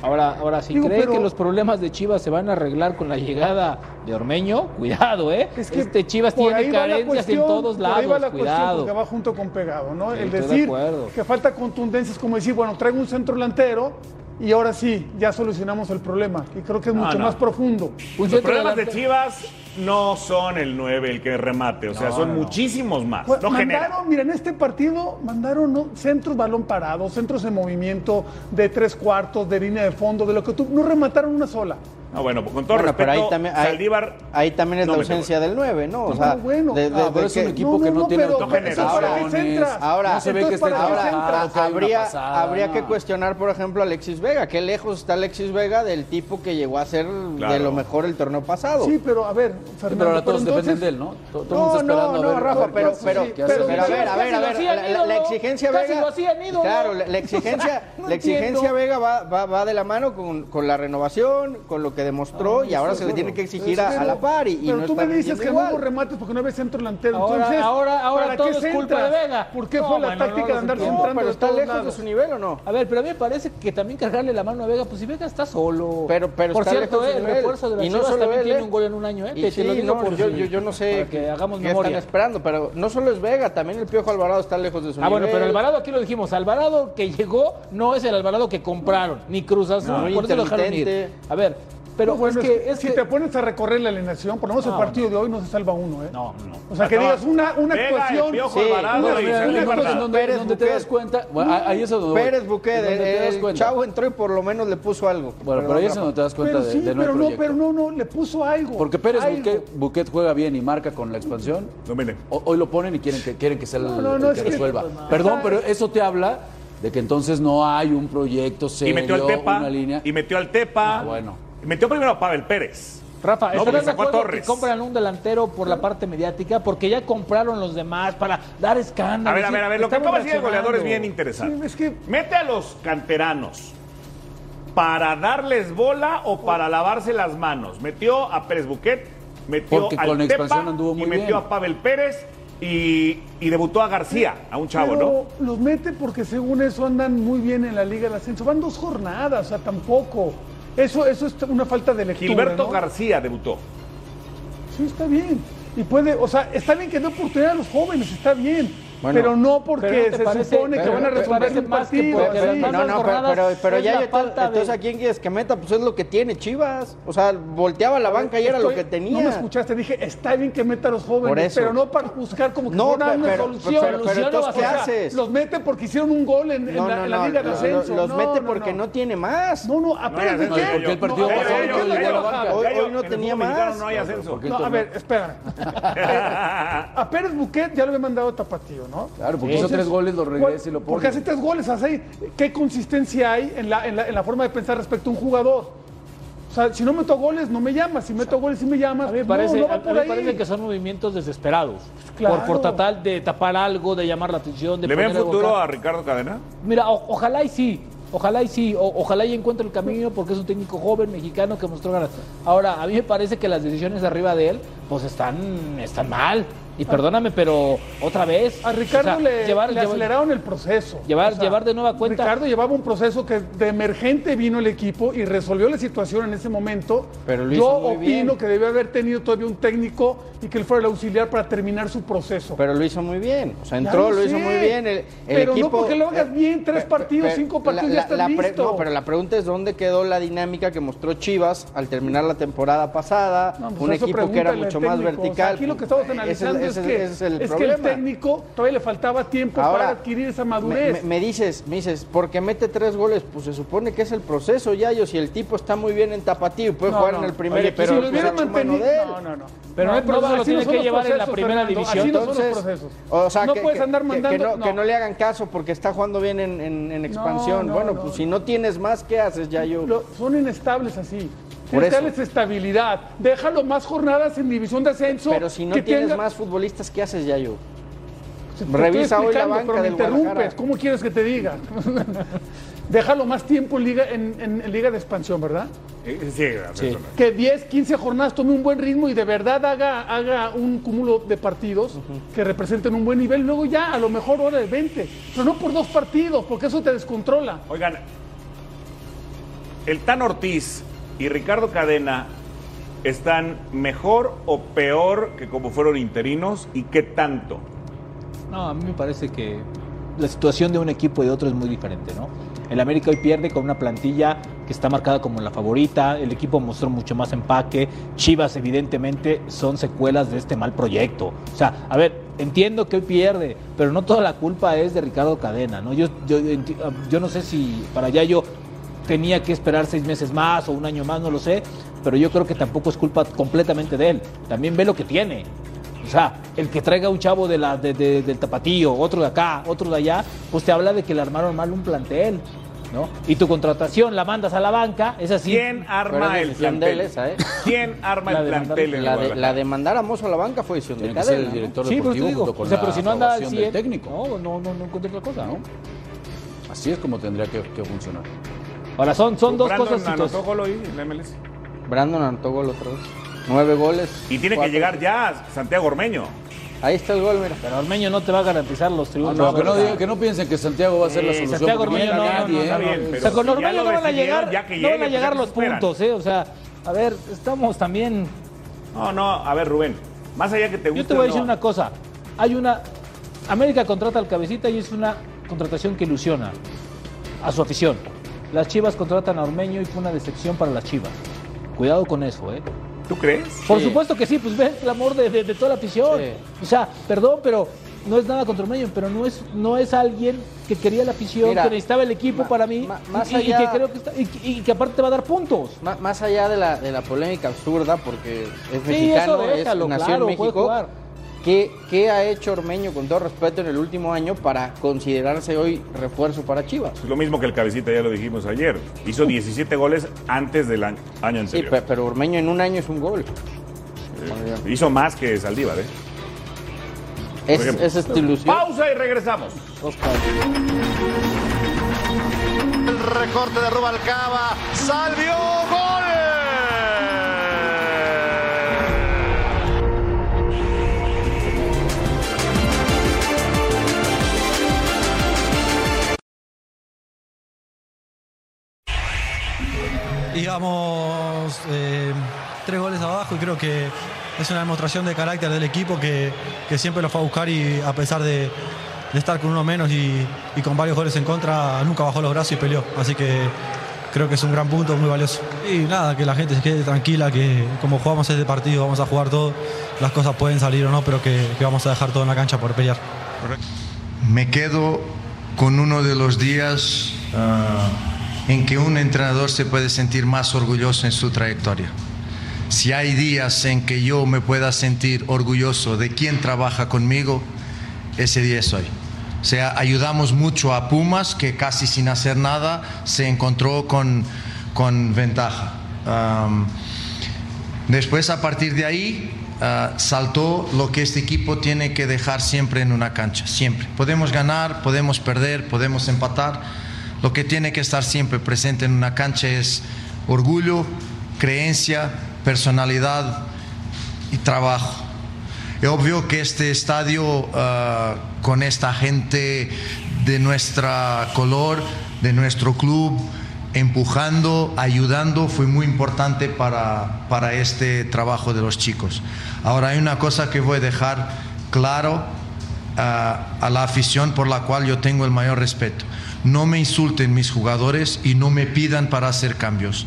Ahora, ahora si Digo, cree pero- que los problemas de Chivas se van a arreglar con la llegada de Ormeño, cuidado, ¿eh? Es que este Chivas tiene carencias cuestión, en todos por ahí va lados, la cuestión, cuidado. porque va junto con pegado, ¿no? Sí, el de decir que falta contundencia es como decir, bueno, traigo un centro delantero y ahora sí, ya solucionamos el problema. Y creo que es No, mucho no. más profundo. Los problemas de Chivas no son el 9 el que remate, o sea, No, son no, muchísimos más. Pues, no genera. mandaron, mira, en este partido mandaron ¿no? centros balón parado, centros en movimiento, de tres cuartos, de línea de fondo, de lo que tú. No remataron una sola. No, bueno, con todo Bueno, respeto, pero ahí también, ahí, Saldívar ahí también es no la ausencia del 9, ¿no? O No, sea, bueno. de, de- Ah, pero de es un equipo que no, tiene autogeneraciones. Ahora, no se ve que que hay una habría, pasada, habría no. que cuestionar, por ejemplo, a Alexis Vega. ¿Qué lejos está Alexis Vega del tipo que llegó a ser de lo mejor el torneo pasado? Sí, pero a ver, Sí, Fernando. pero ahora todos entonces- dependen de él, ¿no? Todo, todo el mundo No, está esperando no, a no. Rafa, a ver pero- qué pero- pero-. Pero a ver, a ver, a ver, la, exigencia Vega. Claro, la, exigencia, No la exigencia entiendo. Vega va, va, va de la mano con, con la renovación, con lo que demostró y ahora se le tiene que exigir a, a la par y, y Pero no tú me dices que igual. no hubo remates porque no había centro delantero. Ahora- Entonces, ahora- ahora ¿para todo qué es culpa centras? de Vega. ¿Por qué No, fue la bueno, táctica no de andar centrando pero está lejos de su nivel o no. A ver, pero a mí me parece que también cargarle la mano a Vega, pues si Vega está solo. Pero- pero por está cierto, lejos eh, el refuerzo de la Y no solo también él, tiene eh. un gol en un año, ¿eh? Y sí, te lo por yo, yo, yo no sé que hagamos qué memoria. están esperando, pero no solo es Vega, también el Piojo Alvarado está lejos de su Ah, nivel. bueno, pero Alvarado aquí lo dijimos. Alvarado que llegó no es el Alvarado que compraron, ni Cruz Azul, por eso lo dejaron ir. A ver, pero No, bueno, es que, es si que- te pones a recorrer la alineación, por lo menos el No, partido de hoy no se salva uno, ¿eh? No, no. O sea, que digas una, una Vega, actuación. Sí, una- y una- donde, te das cuenta, bueno, ahí es donde. Pérez Buquet, Donde el, te das el cuenta. chavo entró y por lo menos le puso algo. Bueno, pero ahí es donde te das cuenta Pero de, sí, de no pero no, proyecto. pero no, no, le puso algo. Porque Pérez algo. Buquet, Buquet juega bien y marca con la expansión. No, mire. O- Hoy lo ponen y quieren que, quieren que sea el, que es que- resuelva. Perdón, pero es- eso te habla de que entonces no hay un proyecto Y serio, metió al Tepa. una línea. Y metió al Tepa. Ah, bueno. Metió primero a Pavel Pérez. Rafa, No, ¿estás de sacó a acuerdo Torres. que compran un delantero por la parte mediática? Porque ya compraron los demás para dar escándalo. A ver, a ver, a ver. Lo que acaba de decir el goleador es bien interesante. Sí, es que Mete a los canteranos para darles bola o para lavarse las manos. Metió a Pérez Buquet, metió Porque al con la Tepa expansión anduvo y metió bien. a Pavel Pérez y, y debutó a García, a un chavo, pero ¿no? los mete porque según eso andan muy bien en la Liga del Ascenso. Van dos jornadas, o sea, tampoco. Eso, eso es una falta de lectura. Gilberto ¿no? García debutó. Sí, está bien. Y puede, o sea, está bien que dé oportunidad a los jóvenes, está bien. Pero no porque Pero ¿te se parece- supone que pero van a resolver que partido. así. más No, no, pero, ya, entonces, falta de- entonces, ¿a quién quieres que meta? Pues es lo que tiene Chivas. O sea, volteaba la banca y era lo que tenía. No me escuchaste, dije, está bien que meta a los jóvenes, Por pero no para buscar como que No, una pero- solución. pero- entonces, no ¿qué haces? Los mete porque hicieron un gol en, la, no, en la no, Liga de Ascenso. Los mete porque no. tiene más. No, no, apenas de qué. porque el partido No, pasado a ver, no ¿qué llegó a la no, banca. Hoy- no en el tenía más. No hay ascenso. A ver, espera. a Pérez Buquet ya lo había mandado Tapatío, ¿no? Claro, porque hizo tres goles, lo regresa y lo pone. Porque hace tres goles, hace, ¿qué consistencia hay en la, en, la, en la forma de pensar respecto a un jugador? O sea, si no meto goles, no me llamas. Si meto goles, sí me llamas. A mí me parece, no va a- mí me parece que son movimientos desesperados. Claro. Por, por tratar de tapar algo, de llamar la atención, de ¿Le ven futuro a Ricardo Cadena? Mira, o- ojalá y sí. Ojalá y sí, o- ojalá y encuentre el camino porque es un técnico joven mexicano que mostró ganas. Ahora, a mí me parece que las decisiones arriba de él, pues están, están mal. Y perdóname, pero otra vez. A Ricardo o sea, le, llevar- le llevar- aceleraron el proceso. Llevar- llevar de nueva cuenta- Ricardo llevaba un proceso que de emergente vino el equipo y resolvió la situación en ese momento. Pero Yo opino bien. que debió haber tenido todavía un técnico y que él fuera el auxiliar para terminar su proceso. Pero lo hizo muy bien. O sea, entró, lo lo hizo muy bien. El, el Pero no equipo, porque lo hagas eh, bien, tres partidos, cinco la- partidos, ya estás listo. No, pero la pregunta es dónde quedó la dinámica que mostró Chivas al terminar la temporada pasada. No, pues un equipo que era mucho más técnico. O sea, vertical. aquí lo que estamos es- analizando es, que, es el es que el técnico todavía le faltaba tiempo Ahora, para adquirir esa madurez. me- me dices, me dices, porque mete tres goles, pues se supone que es el proceso, ya yo, si el tipo está muy bien en tapatío y puede No, jugar no. en el primer Oye, equipo, pero si lo pues, hubiera mantenido. No, no, no. Pero no, el proceso lo así tiene son que llevar en la procesos, primera Fernando, división. Así no son los Entonces, procesos. O sea, no que, puedes que- andar mandando. que, no, que no le hagan caso porque está jugando bien en, en- en expansión. no, bueno, no. pues si no tienes más, ¿qué haces ya yo? Lo- son inestables así. Por Tienes eso. estabilidad. Déjalo más jornadas en división de ascenso. Pero si no que tienes tenga- más futbolistas, ¿qué haces ya yo? Te estoy Revisa hoy la banca pero me del interrumpes. Guadalajara. ¿Cómo quieres que te diga? Déjalo más tiempo en liga, en, en- en liga de expansión, ¿verdad? Sí, no. Que 10, 15 jornadas tome un buen ritmo y de verdad haga, haga un cúmulo de partidos que representen un buen nivel. Luego ya, a lo mejor hora de 20. Pero no por dos partidos, porque eso te descontrola. Oigan, el Tan Ortiz y Ricardo Cadena están mejor o peor que como fueron interinos y qué tanto. No, a mí me parece que la situación de un equipo y de otro es muy diferente, ¿no? El América hoy pierde con una plantilla que está marcada como la favorita, el equipo mostró mucho más empaque, Chivas evidentemente son secuelas de este mal proyecto. O sea, a ver, entiendo que hoy pierde, pero no toda la culpa es de Ricardo Cadena, ¿no? Yo, yo, no sé si para allá yo tenía que esperar seis meses más o un año más, no lo sé, pero yo creo que tampoco es culpa completamente de él. También ve lo que tiene. O sea, el que traiga un chavo del tapatío, otro de acá, otro de allá, pues te habla de que le armaron mal un plantel, ¿no? Y tu contratación la mandas a la banca, es así. ¿Quién arma el plantel? esa, ¿eh? ¿Quién arma La el plantel en La de, la de mandar a Mozo a la banca fue decisión de que cadena. el ¿no? director Sí, pero te deportivo digo, junto con o sea, la pero si no anda al aprobación del 100, técnico. no, no, no, no encontré otra cosa, ¿no? Así es como tendría que, que funcionar. Ahora son, son dos Brandon cosas. anotó situaciones. gol hoy en la MLS. Brandon anotó gol otra vez. Nueve goles. Y tiene que cuatro- llegar ya Santiago Ormeño. Ahí está el gol, mira. Pero Ormeño no te va a garantizar los No, triunfos. no, que, no ¿verdad? digan- que no piensen que Santiago va a ser la solución. Santiago Ormeño no no, no, nadie, no, ¿eh? Está bien, O pero sea, con si Ormeño no van a llegar, ya que no llegue, van a llegar ¿a qué los esperan? puntos, ¿eh? O sea, a ver, estamos también. No, no, a ver, Rubén. Más allá que te guste Yo te voy a o decir no, una cosa. Hay una. América contrata al cabecita y es una contratación que ilusiona a su afición. Las Chivas contratan a Ormeño y fue una decepción para las Chivas. Cuidado con eso, ¿eh? ¿Tú crees? Por Sí. supuesto que sí, pues ve el amor de, de- de toda la afición. Sí. O sea, perdón, pero no es nada contra Ormeño, pero no es, no es alguien que quería la afición, Mira, que necesitaba el equipo ma- para mí ma- más y, y allá- que creo que está- y, y que aparte te va a dar puntos. Má- Más allá de la, de la polémica absurda, porque es Sí, mexicano, eso déjalo, es, nació claro, en puede México. ¿Qué, ¿Qué ha hecho Ormeño, con todo respeto, en el último año para considerarse hoy refuerzo para Chivas? Es lo mismo que el cabecita, ya lo dijimos ayer. Hizo 17 goles antes del año, año Sí, anterior. pe- pero Ormeño en un año es un gol. Eh, hizo más que Saldívar, ¿eh? Es, es tu ilusión. Pausa y regresamos. El recorte de Rubalcaba. Salvio. Gol. Íbamos eh, tres goles abajo y creo que es una demostración de carácter del equipo que, que siempre lo fue a buscar y a pesar de, estar con uno menos y, y con varios goles en contra, nunca bajó los brazos y peleó. Así que creo que es un gran punto, muy valioso. Y nada, que la gente se quede tranquila, que como jugamos este partido, vamos a jugar todo, las cosas pueden salir o no, pero que, que vamos a dejar todo en la cancha por pelear. Me quedo con uno de los días ah, en que un entrenador se puede sentir más orgulloso en su trayectoria. Si hay días en que yo me pueda sentir orgulloso de quien trabaja conmigo, ese día es hoy. O sea, ayudamos mucho a Pumas, que casi sin hacer nada se encontró con, con ventaja. Después, a partir de ahí, uh, saltó lo que este equipo tiene que dejar siempre en una cancha, siempre. Podemos ganar, podemos perder, podemos empatar. Lo que tiene que estar siempre presente en una cancha es orgullo, creencia, personalidad y trabajo. Es obvio que este estadio uh, con esta gente de nuestra color, de nuestro club, empujando, ayudando, fue muy importante para, para este trabajo de los chicos. Ahora hay una cosa que voy a dejar claro uh, a la afición por la cual yo tengo el mayor respeto. No me insulten mis jugadores y no me pidan para hacer cambios,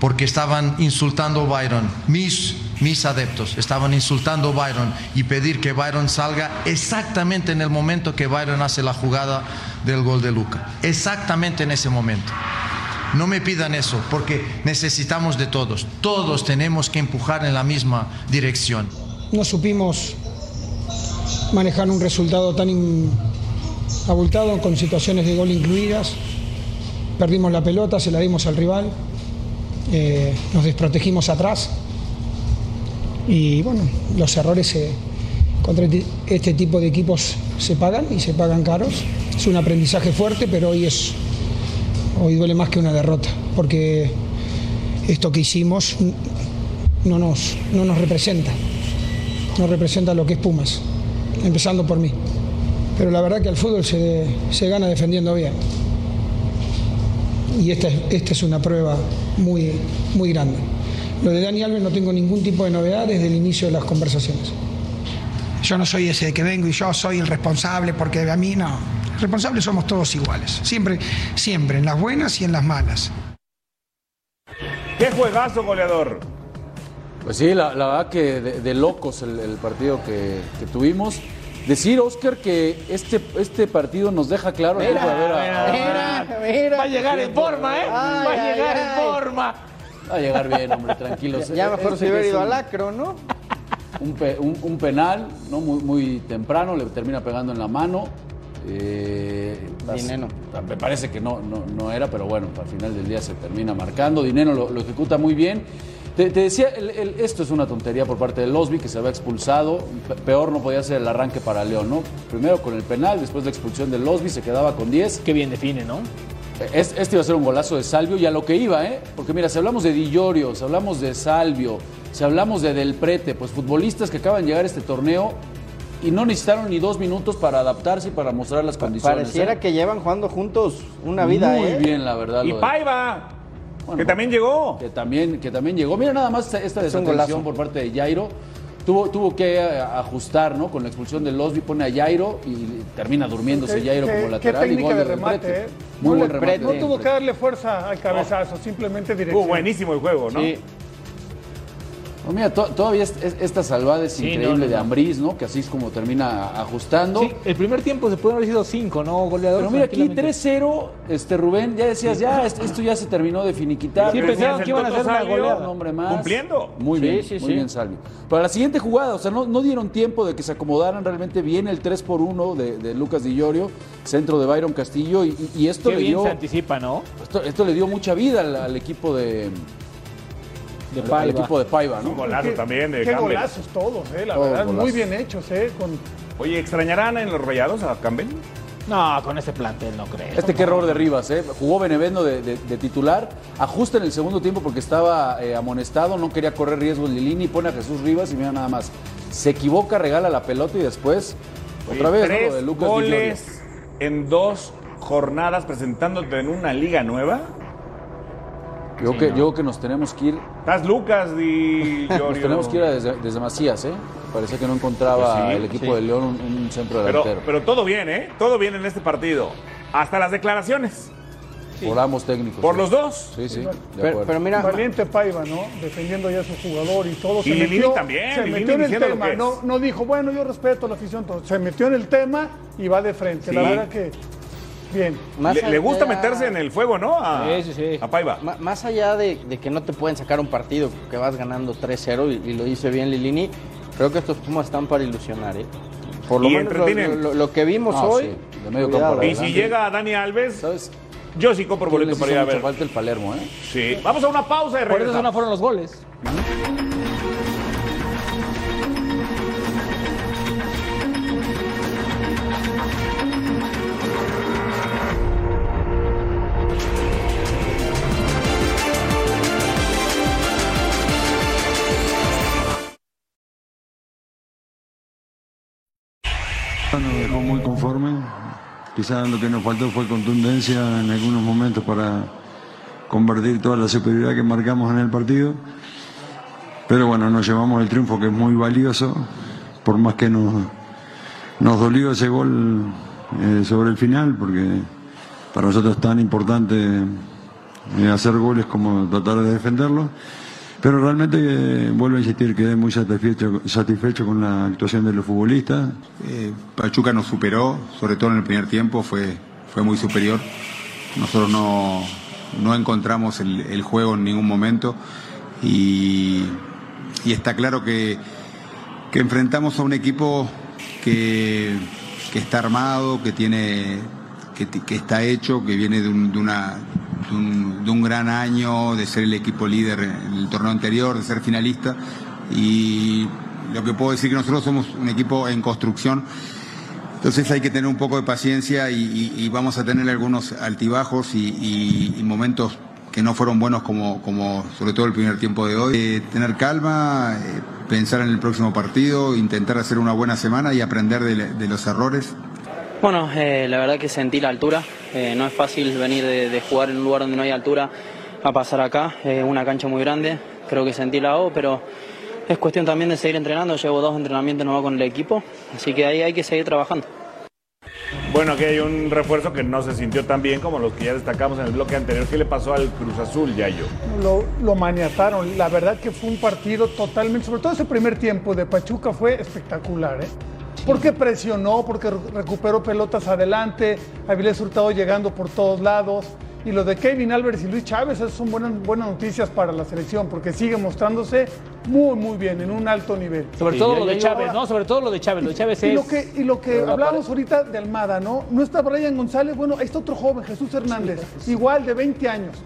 porque estaban insultando a Byron. Mis mis adeptos estaban insultando a Byron y pedir que Byron salga exactamente en el momento que Byron hace la jugada del gol de Luca. Exactamente en ese momento. No me pidan eso, porque necesitamos de todos. Todos tenemos que empujar en la misma dirección. No supimos manejar un resultado tan abultado con situaciones de gol incluidas. Perdimos la pelota, se la dimos al rival, eh, nos desprotegimos atrás y bueno, los errores contra este, este tipo de equipos se pagan y se pagan caros. Es un aprendizaje fuerte, pero hoy es hoy duele más que una derrota, porque esto que hicimos no nos, no nos representa, no representa lo que es Pumas, empezando por mí. Pero la verdad que al fútbol se, se gana defendiendo bien. Y esta, esta es una prueba muy, muy grande. Lo de Dani Alves no tengo ningún tipo de novedad desde el inicio de las conversaciones. Yo no soy ese de que vengo y yo soy el responsable porque a mí no. Responsables somos todos iguales. Siempre, siempre, en las buenas y en las malas. ¿Qué juegazo, goleador? Pues sí, la, la verdad que de, de locos el, el partido que, que, tuvimos. Decir, Oscar, que este, este partido nos deja claro mira, mira, mira, mira, Va a llegar en forma, ¿eh? Ay, Va a llegar ay, en forma. Va a llegar bien, hombre, tranquilos. Ya, ya mejor se hubiera ido al acro, ¿no? Un, pe, un, un, penal, ¿no? Muy, muy temprano, le termina pegando en la mano. Eh, Dineno. Me parece que no, no, no, era, pero bueno, al final del día se termina marcando. Dinero lo, lo ejecuta muy bien. Te, te decía, el, el, esto es una tontería por parte de Losby, que se había expulsado. Peor no podía ser el arranque para León, ¿no? Primero con el penal, después la expulsión de Losby, se quedaba con 10. Qué bien define, ¿no? Este iba a ser un golazo de Salvio y a lo que iba, ¿eh? Porque mira, si hablamos de Di Llorio, si hablamos de Salvio, si hablamos de Del Prete, pues futbolistas que acaban de llegar a este torneo y no necesitaron ni dos minutos para adaptarse y para mostrar las condiciones. Pareciera ¿eh? que llevan jugando juntos una vida, Muy ¿eh? bien, la verdad. Y Paiva, bueno, que también llegó. Que también, que también llegó. Mira nada más esta desatención por parte de Jairo. Tuvo, tuvo que ajustar, ¿no? Con la expulsión de Losby, pone a Jairo y termina durmiéndose ¿Qué, Jairo qué, como lateral. Qué técnica y gol de de remate. ¿eh? Muy no buen remate. No tuvo que darle fuerza al cabezazo, simplemente dirección. Estuvo buenísimo el juego, ¿no? Sí. No, mira, to todavía es, es, esta salvada es sí, increíble no, no, de Ambriz, ¿no? Que así es como termina ajustando. Sí, el primer tiempo se pueden haber sido cinco, ¿no? Goleador. Pero mira, aquí 3-0, este Rubén, ya decías, sí. ya, esto ya se terminó de finiquitar. Sí, pensaban que iban a hacer una goleada. Un hombre más. Cumpliendo. Muy bien, sí, muy bien, Salvi. Para la siguiente jugada, o sea, no, no, dieron tiempo de que se acomodaran realmente bien el 3 por 1 de, de Lucas Di Llorio, centro de Byron Castillo, y, y esto Qué le bien dio. se anticipa, ¿no? Esto, esto le dio mucha vida al, al equipo de de Paiva. El equipo de Paiva, ¿no? Un golazo ¿Qué, también de Qué Campbell. golazos todos, eh, la Todos verdad, golazos. muy bien hechos, eh. Con... Oye, ¿extrañarán en los rayados a Campbell? No, con este plantel no creo. Este qué error de Rivas, ¿eh? Jugó Benevendo de, de, de, titular, ajusta en el segundo tiempo porque estaba eh, amonestado, no quería correr riesgos Lilini, pone a Jesús Rivas y mira nada más. Se equivoca, regala la pelota y después, Oye, otra vez, tres ¿no? de Lucas goles en dos jornadas presentándote en una liga nueva. Yo, Sí, que, no. yo que nos tenemos que ir. Estás Lucas, di Nos tenemos que ir a desde, desde Macías, ¿eh? Parece que no encontraba sí, el equipo sí. de León un, un centro Pero, delantero. pero todo bien, ¿eh? Todo bien en este partido. Hasta las declaraciones. Por ambos técnicos. Por sí. los dos. Sí, sí. de Pero, acuerdo. pero mira, Valiente Paiva, ¿no? Defendiendo ya a su jugador y todo. Y Lilini también, Se Lilini metió en el tema. No, no dijo, bueno, yo respeto a la afición. todo. Se metió en el tema y va de frente. La verdad que, bien. Más Le, le gusta allá- meterse en el fuego, ¿no? A, Sí, sí, sí. a Paiva. Más allá de, de que no te pueden sacar un partido, que vas ganando 3-0 y, y lo dice bien Lilini, creo que estos Pumas están para ilusionar, ¿eh? Por lo Y menos lo, entretienen. lo- lo que vimos Ah, hoy. sí, de medio cuidado, campo Y si llega Dani Alves, ¿Sabes? yo sí compro boleto para ir a ver. falta el Palermo, ¿eh? Sí. Vamos a una pausa y Por esa regresamos. zona fueron los goles. Nos dejó muy conforme. Quizás lo que nos faltó fue contundencia en algunos momentos para convertir toda la superioridad que marcamos en el partido. Pero bueno, nos llevamos el triunfo que es muy valioso, por más que nos, nos dolió ese gol eh, sobre el final, porque para nosotros es tan importante eh, hacer goles como tratar de defenderlos. Pero realmente, eh, vuelvo a insistir, quedé muy satisfecho, satisfecho con la actuación de los futbolistas. Eh, Pachuca nos superó, sobre todo en el primer tiempo, fue, fue muy superior. Nosotros no, no encontramos el, juego en ningún momento y, y está claro que, que enfrentamos a un equipo que, que está armado, que tiene que, que está hecho, que viene de una, de, un, gran año, de ser el equipo líder en el torneo anterior, de ser finalista. Y lo que puedo decir que nosotros somos un equipo en construcción. Entonces hay que tener un poco de paciencia y, vamos a tener algunos altibajos y, momentos que no fueron buenos como, como sobre todo el primer tiempo de hoy. Eh, tener calma, eh, pensar en el próximo partido, intentar hacer una buena semana y aprender de- de los errores. Bueno, eh, la verdad que sentí la altura. Eh, no es fácil venir de, de jugar en un lugar donde no hay altura a pasar acá. Eh, una cancha muy grande. Creo que sentí la O, pero es cuestión también de seguir entrenando. Llevo dos entrenamientos nuevos con el equipo, así que ahí hay que seguir trabajando. Bueno, aquí hay un refuerzo que no se sintió tan bien como los que ya destacamos en el bloque anterior. ¿Qué le pasó al Cruz Azul, Yayo? Lo, lo maniataron. La verdad que fue un partido totalmente, sobre todo ese primer tiempo de Pachuca fue espectacular, ¿eh? Porque presionó, porque re- recuperó pelotas adelante, Avilés Hurtado llegando por todos lados. Y lo de Kevin Álvarez y Luis Chávez, esas son buenas, buenas noticias para la selección, porque sigue mostrándose muy, muy bien, en un alto nivel. Sobre Sí, todo ya- lo de Chávez, ¿no? Sobre todo lo de Chávez. Lo de Chávez y es. lo que, y lo que Pero la hablábamos ahorita de Almada, ¿no? No está Brian González, bueno, ahí está otro joven, Jesús Hernández, igual de 20 años.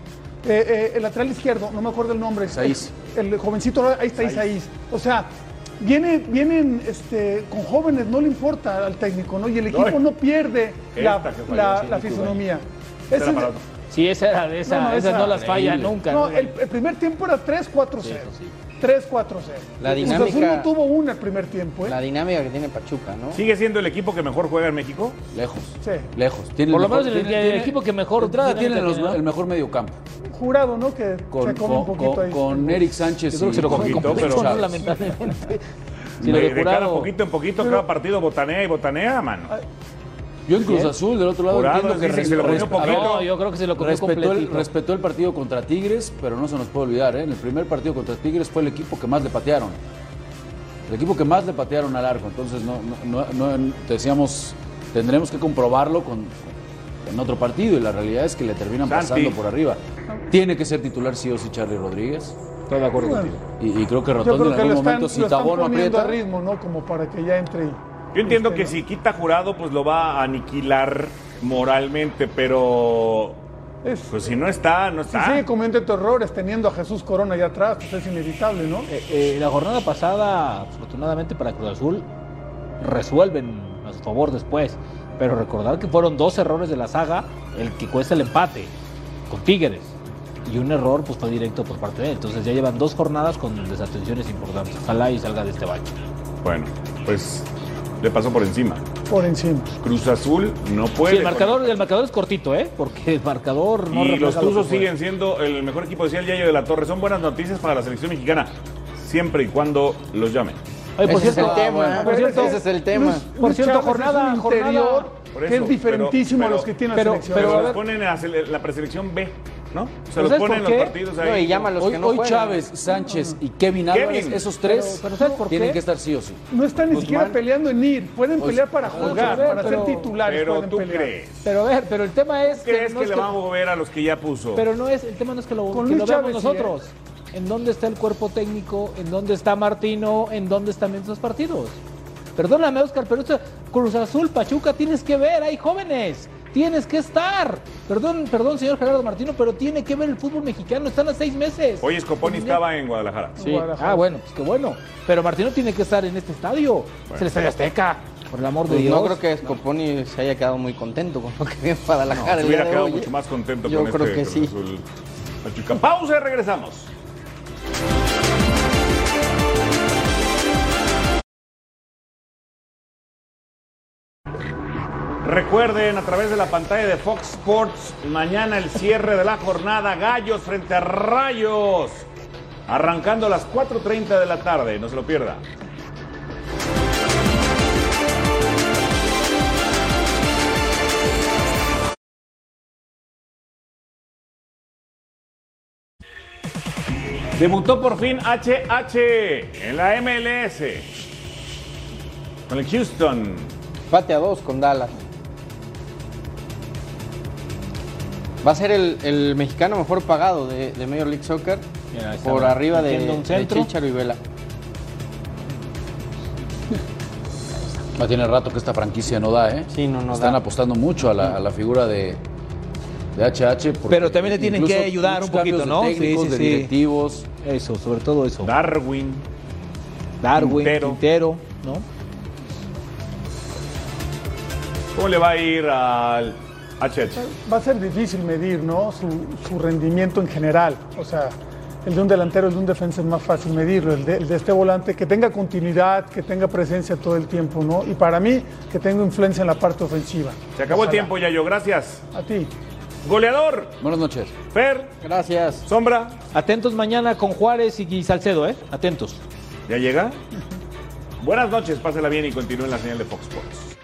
Eh, eh, el lateral izquierdo, no me acuerdo el nombre. Isaís. El, el jovencito, ahí está Isaís. O sea, viene, vienen este, con jóvenes, no le importa al técnico, ¿no? Y el equipo no pierde la, falló, la- sí, la Nico, fisonomía. Ese Sí, esa era de esa, no, esas esa- no las falla nunca. No, ¿no? el, el primer tiempo era 3-4-0. 3-4-0. La Cruz Azul dinámica- no tuvo una el primer tiempo, ¿eh? La dinámica que tiene Pachuca, ¿no? ¿Sigue siendo el equipo que mejor juega en México? Lejos. Sí. Lejos. Tiene Por lo menos el- tiene- el tiene- equipo que mejor de entrada dinámica tiene el mejor medio campo. Jurado, ¿no? Que Con, se come un con- poquito con- ahí. con Eric Sánchez Yo creo que se lo come Poquito, pero lamentablemente. Si de, lo de cada poquito en poquito, cada partido botanea y botanea, mano. Yo en Cruz. Azul, del otro lado, Jurado entiendo que se lo comió resp- poquito. No, yo creo que se lo comió respetó el, respetó el partido contra Tigres, pero no se nos puede olvidar, ¿eh? en el primer partido contra Tigres fue el equipo que más le patearon. El equipo que más le patearon al arco. Entonces, no, no, no- no- decíamos, tendremos que comprobarlo con, en otro partido y la realidad es que le terminan Santi. pasando por arriba. Tiene que ser titular sí o sí Charlie Rodríguez. Estoy de acuerdo Bueno. Y, y creo que Rotondi en algún momento, si lo están Tabó no poniendo a aprieta, ritmo, ¿no? Como para que ya entre. Yo entiendo que si quita jurado, pues lo va a aniquilar moralmente, pero Es- pues si no está, no Si está. sigue cometiendo errores teniendo a Jesús Corona allá atrás, pues es inevitable, ¿no? Eh, eh, la jornada pasada, afortunadamente para Cruz Azul, resuelven a su favor después. Pero recordar que fueron dos errores de la saga el que cuesta el empate con Tigres. Y un error pues fue directo por parte de él. Entonces ya llevan dos jornadas con desatenciones importantes. Ojalá y salga de este bache. Bueno, pues le pasó por encima. Por encima. Cruz Azul no puede. Sí, el marcador, el marcador es cortito, ¿eh? Porque el marcador no y los Tuzos siguen siendo el mejor equipo, decía el Yayo de la Torre. Son buenas noticias para la selección mexicana, siempre y cuando los llamen. Oye, por Ese es cierto, el tema, por cierto, ese es el tema. Por cierto, Chávez jornada- es interior que es diferentísimo pero- a los que tiene pero- la selección. Pero, pero a ver- ponen la preselección B, ¿no? Se ¿Pero los ponen los partidos No, ahí. y llama a los Hoy, que no hoy juegan. Chávez, Sánchez y Kevin Álvarez, Kevin. esos tres Pero- pero ¿sabes por tienen qué? que estar sí o sí. No están ni Guzmán. siquiera peleando en ir. Pueden Pues, pelear para jugar, ver, para pero- ser titulares. Pero pueden tú pelear. crees. Pero a ver, pero el tema es ¿Crees no que es le vamos a mover a los que ya puso? Pero no es, el tema no es que lo, Con que Luis lo veamos Chávez sí, nosotros. ¿En dónde está el cuerpo técnico? ¿En dónde está Martino? ¿En dónde están estos partidos? Perdóname, Oscar, pero esto, Cruz Azul, Pachuca, tienes que ver, hay jóvenes. Tienes que estar. Perdón, perdón, señor Gerardo Martino, pero tiene que ver el fútbol mexicano. Están a seis meses. Hoy Scoponi estaba en Guadalajara. Sí. Ah, bueno, pues qué bueno. Pero Martino tiene que estar en este estadio. Es el Estadio Azteca, por el amor de Pues Dios. no creo que Scoponi se haya quedado muy contento con lo que ve en Guadalajara. Se el hubiera quedado hoy, ¿eh? mucho más contento Yo con creo este que sí. Pausa y regresamos. Recuerden a través de la pantalla de Fox Sports, mañana el cierre de la jornada Gallos frente a Rayos. Arrancando a las 4.30 de la tarde, no se lo pierda. Debutó por fin HH en la MLS con el Houston. Empate a dos con Dallas. Va a ser el, el mexicano mejor pagado de, de Major League Soccer Mira, por arriba de, un. Chicharo y Vela. Ya tiene rato que esta franquicia no da, ¿eh? Sí, no, no Están da. apostando mucho a la, a la figura de, de HH. Pero también le tienen que ayudar un poquito, de ¿no? técnicos, Sí, sí, de directivos. Eso, sobre todo eso. Darwin. Darwin, Quintero. Quintero, ¿no? ¿Cómo le va a ir al HH? Va a ser difícil medir ¿no? su, su rendimiento en general. O sea, el de un delantero, el de un defensa es más fácil medirlo. El de, el de este volante, que tenga continuidad, que tenga presencia todo el tiempo. ¿no? Y para mí, que tenga influencia en la parte ofensiva. Se acabó el tiempo, Yayo. Gracias. A ti. Goleador. Buenas noches. Fer. Gracias. Sombra. Atentos mañana con Juárez y Salcedo, ¿eh? Atentos. ¿Ya llega? Buenas noches, pásela bien y continúe en la señal de Fox Sports.